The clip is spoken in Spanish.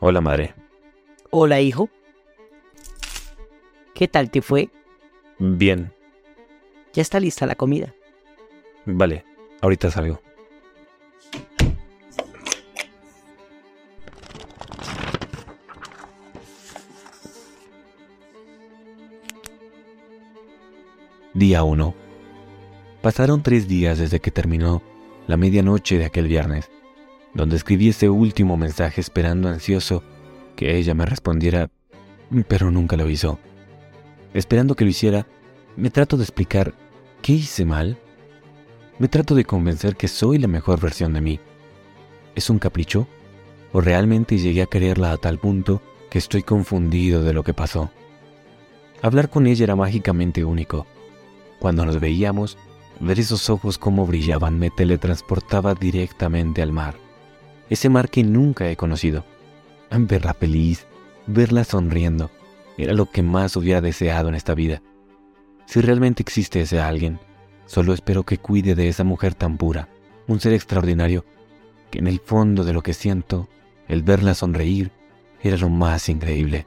Hola, madre. Hola, hijo. ¿Qué tal te fue? Bien. Ya está lista la comida. Vale, ahorita salgo. Día 1. Pasaron tres días desde que terminó la medianoche de aquel viernes, donde escribí ese último mensaje esperando ansioso que ella me respondiera, pero nunca lo hizo. Esperando que lo hiciera, me trato de explicar qué hice mal. Me trato de convencer que soy la mejor versión de mí. ¿Es un capricho? ¿O realmente llegué a quererla a tal punto que estoy confundido de lo que pasó? Hablar con ella era mágicamente único. Cuando nos veíamos, ver esos ojos como brillaban me teletransportaba directamente al mar. Ese mar que nunca he conocido. Verla feliz, verla sonriendo, era lo que más hubiera deseado en esta vida. Si realmente existe ese alguien, solo espero que cuide de esa mujer tan pura, un ser extraordinario, que en el fondo de lo que siento, el verla sonreír, era lo más increíble.